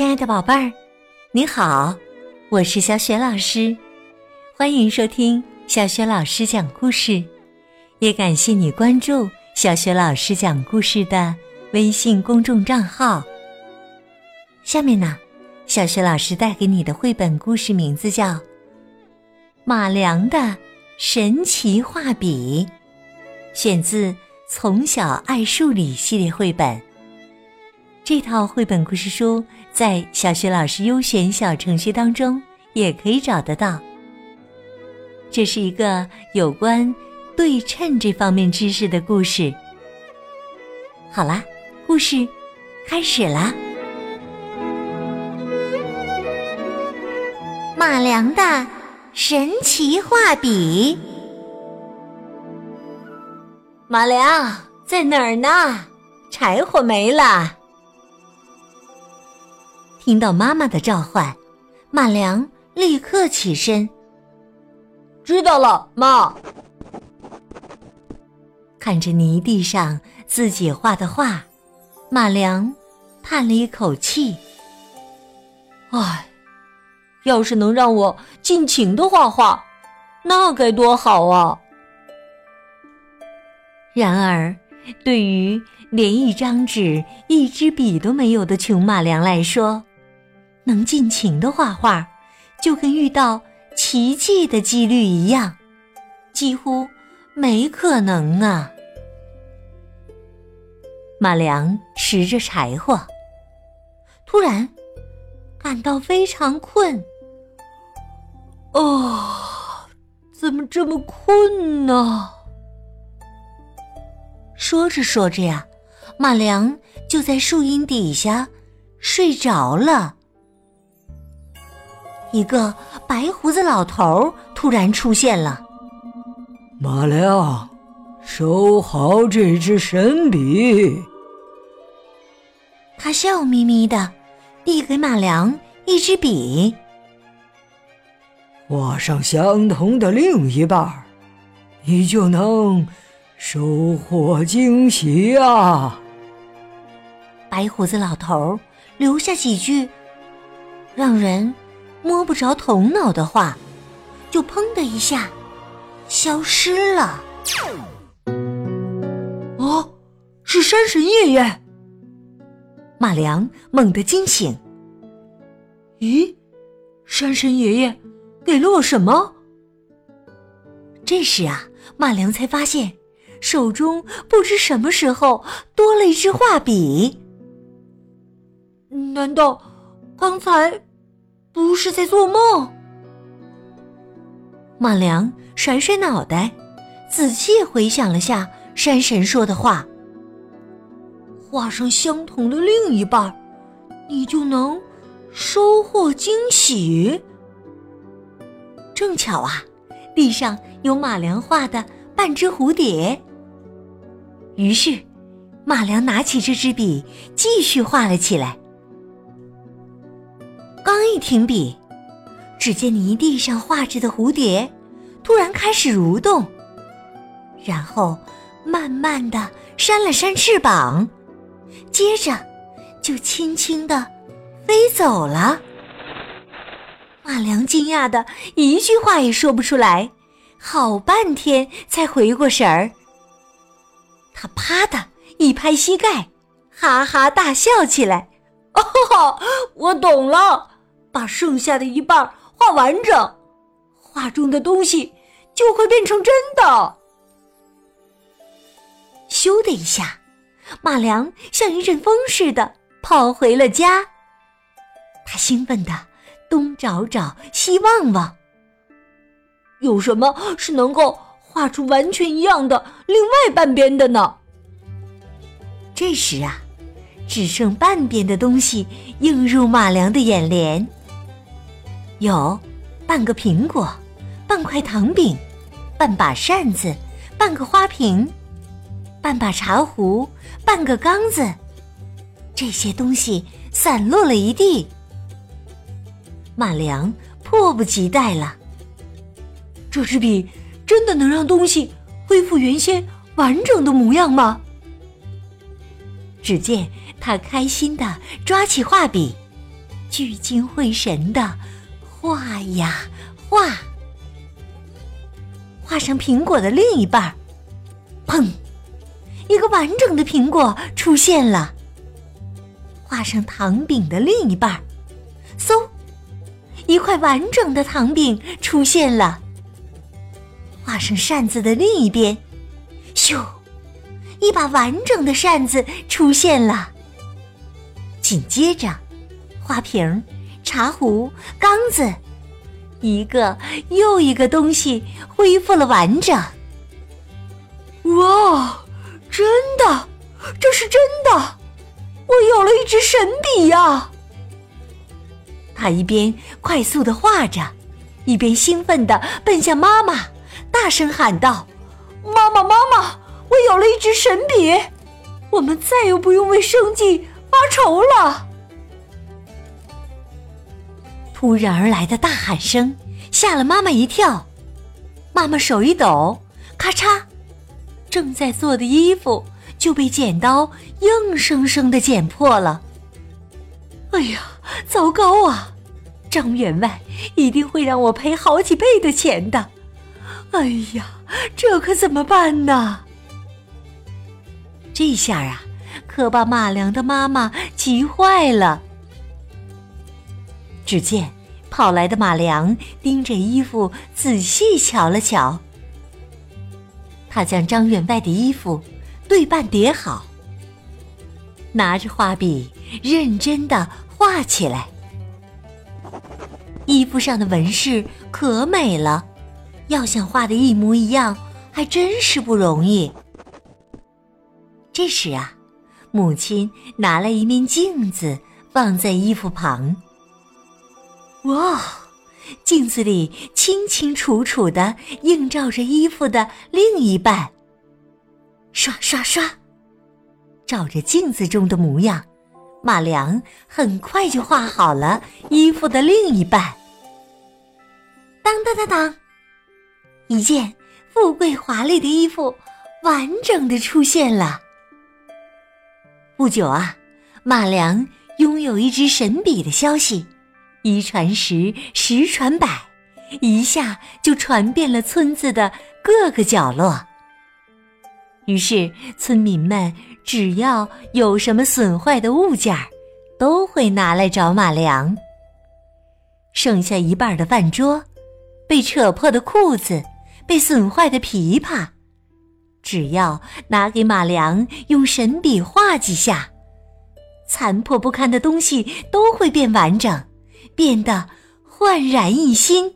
亲爱的宝贝儿，你好，我是小雪老师，欢迎收听小雪老师讲故事，也感谢你关注小雪老师讲故事的微信公众账号。下面呢，小雪老师带给你的绘本故事名字叫《马良的神奇画笔》，选自《从小爱数理》系列绘本。这套绘本故事书在小学老师优选小程序当中也可以找得到。这是一个有关对称这方面知识的故事。好啦，故事开始啦！马良的神奇画笔。马良在哪儿呢？柴火没了。听到妈妈的召唤，马良立刻起身。知道了，妈。看着泥地上自己画的画，马良叹了一口气：“唉，要是能让我尽情的画画，那该多好啊！”然而，对于连一张纸、一支笔都没有的穷马良来说，能尽情的画画，就跟遇到奇迹的几率一样，几乎没可能啊！马良拾着柴火，突然感到非常困。哦，怎么这么困呢？说着说着呀，马良就在树荫底下睡着了。一个白胡子老头突然出现了。马良，收好这支神笔。他笑眯眯的递给马良一支笔。画上相同的另一半，你就能收获惊喜啊！白胡子老头留下几句，让人。摸不着头脑的话，就砰的一下消失了。哦，是山神爷爷！马良猛地惊醒。咦，山神爷爷给了我什么？这时啊，马良才发现手中不知什么时候多了一支画笔。难道刚才？不是在做梦。马良甩甩脑袋，仔细回想了下山神说的话：“画上相同的另一半，你就能收获惊喜。”正巧啊，地上有马良画的半只蝴蝶。于是，马良拿起这支笔，继续画了起来。刚一停笔，只见泥地上画着的蝴蝶突然开始蠕动，然后慢慢的扇了扇翅膀，接着就轻轻的飞走了。马良惊讶的一句话也说不出来，好半天才回过神儿。他啪的一拍膝盖，哈哈大笑起来。哦，我懂了。把剩下的一半画完整，画中的东西就会变成真的。咻的一下，马良像一阵风似的跑回了家。他兴奋的东找找西望望，有什么是能够画出完全一样的另外半边的呢？这时啊，只剩半边的东西映入马良的眼帘。有半个苹果，半块糖饼，半把扇子，半个花瓶，半把茶壶，半个缸子，这些东西散落了一地。马良迫不及待了。这支笔真的能让东西恢复原先完整的模样吗？只见他开心的抓起画笔，聚精会神的画呀画，画上苹果的另一半，砰，一个完整的苹果出现了。画上糖饼的另一半，嗖，一块完整的糖饼出现了。画上扇子的另一边，咻，一把完整的扇子出现了。紧接着，花瓶、茶壶、缸子，一个又一个东西恢复了完整。哇，真的，这是真的！我有了一支神笔呀！他一边快速的画着，一边兴奋的奔向妈妈，大声喊道：“妈妈，妈妈，我有了一支神笔！我们再也不用为生计发愁了！”突然而来的大喊声吓了妈妈一跳，妈妈手一抖，咔嚓，正在做的衣服。就被剪刀硬生生的剪破了。哎呀，糟糕啊！张员外一定会让我赔好几倍的钱的。哎呀，这可怎么办呢？这下啊，可把马良的妈妈急坏了。只见跑来的马良盯着衣服仔细瞧了瞧，他将张员外的衣服。对半叠好，拿着画笔认真的画起来。衣服上的纹饰可美了，要想画的一模一样，还真是不容易。这时啊，母亲拿了一面镜子放在衣服旁。哇，镜子里清清楚楚的映照着衣服的另一半。刷刷刷，照着镜子中的模样，马良很快就画好了衣服的另一半。当当当当，一件富贵华丽的衣服完整的出现了。不久啊，马良拥有一支神笔的消息，一传十，十传百，一下就传遍了村子的各个角落。于是，村民们只要有什么损坏的物件儿，都会拿来找马良。剩下一半的饭桌，被扯破的裤子，被损坏的琵琶，只要拿给马良用神笔画几下，残破不堪的东西都会变完整，变得焕然一新。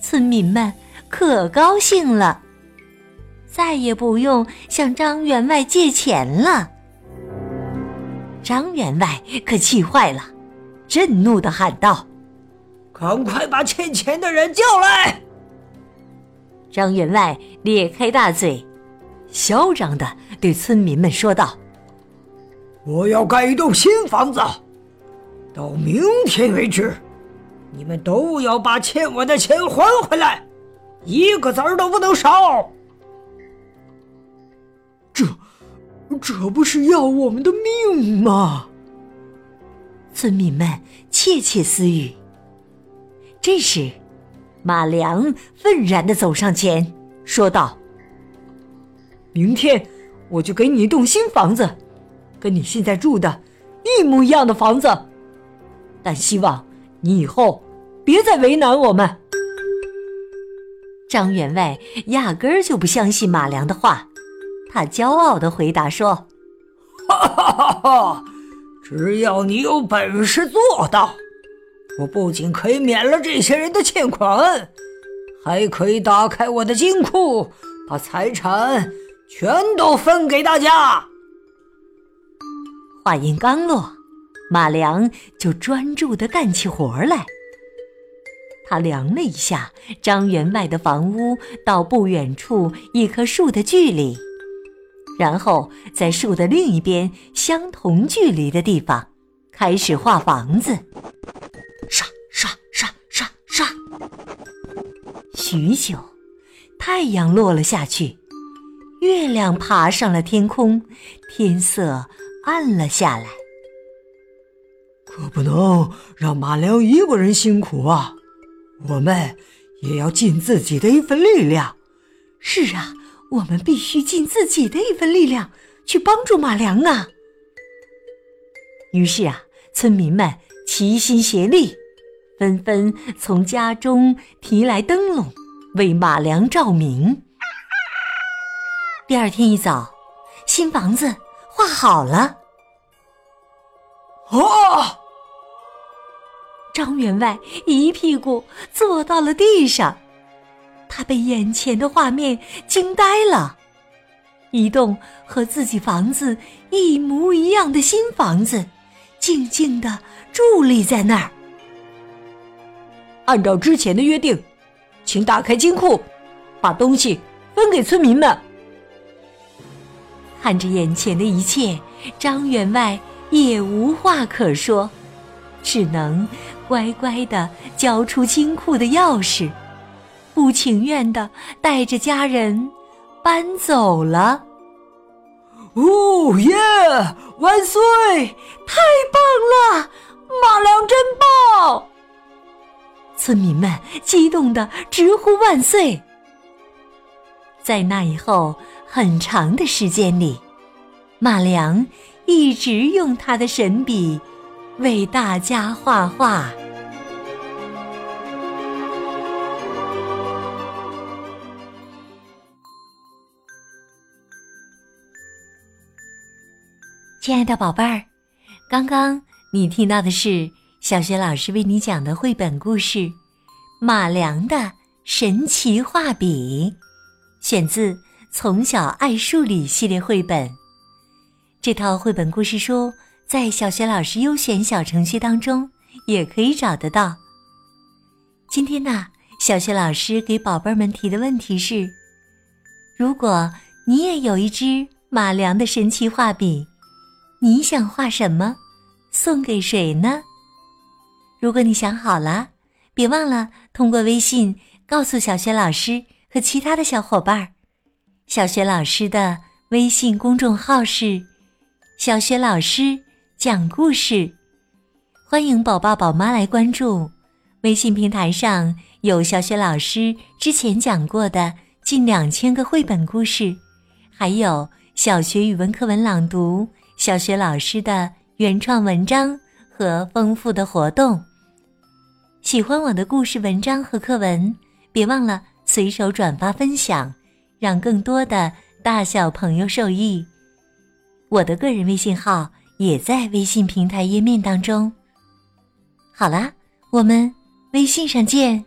村民们可高兴了。再也不用向张员外借钱了。张员外可气坏了，震怒的喊道：“赶快把欠钱的人叫来！”张员外咧开大嘴，嚣张的对村民们说道：“我要盖一栋新房子，到明天为止，你们都要把欠我的钱还回来，一个子儿都不能少。”这，这不是要我们的命吗？村民们窃窃私语。这时，马良愤然的走上前，说道：“明天我就给你一栋新房子，跟你现在住的一模一样的房子。但希望你以后别再为难我们。”张员外压根儿就不相信马良的话。他骄傲的回答说：“哈哈哈哈！只要你有本事做到，我不仅可以免了这些人的欠款，还可以打开我的金库，把财产全都分给大家。”话音刚落，马良就专注的干起活来。他量了一下张员外的房屋到不远处一棵树的距离。然后在树的另一边相同距离的地方，开始画房子。刷刷刷刷刷。许久，太阳落了下去，月亮爬上了天空，天色暗了下来。可不能让马良一个人辛苦啊！我们也要尽自己的一份力量。是啊，我们必须尽自己的一份力量去帮助马良啊！于是啊，村民们齐心协力，纷纷从家中提来灯笼，为马良照明。第二天一早，新房子画好了。啊！张员外一屁股坐到了地上，他被眼前的画面惊呆了。一栋和自己房子一模一样的新房子，静静的伫立在那儿。按照之前的约定，请打开金库，把东西分给村民们。看着眼前的一切，张员外也无话可说。只能乖乖的交出金库的钥匙，不情愿的带着家人搬走了。哦耶！万岁！太棒了！马良真棒！村民们激动的直呼万岁。在那以后很长的时间里，马良一直用他的神笔。为大家画画。亲爱的宝贝儿，刚刚你听到的是小学老师为你讲的绘本故事《马良的神奇画笔》，选自《从小爱数理》系列绘本。这套绘本故事书。在小学老师优选小程序当中也可以找得到。今天呢，小学老师给宝贝们提的问题是：如果你也有一支马良的神奇画笔，你想画什么，送给谁呢？如果你想好了，别忘了通过微信告诉小学老师和其他的小伙伴儿。小学老师的微信公众号是“小学老师”。讲故事，欢迎宝爸宝妈来关注。微信平台上有小雪老师之前讲过的近两千个绘本故事，还有小学语文课文朗读、小学老师的原创文章和丰富的活动。喜欢我的故事、文章和课文，别忘了随手转发分享，让更多的大小朋友受益。我的个人微信号。也在微信平台页面当中。好啦，我们微信上见。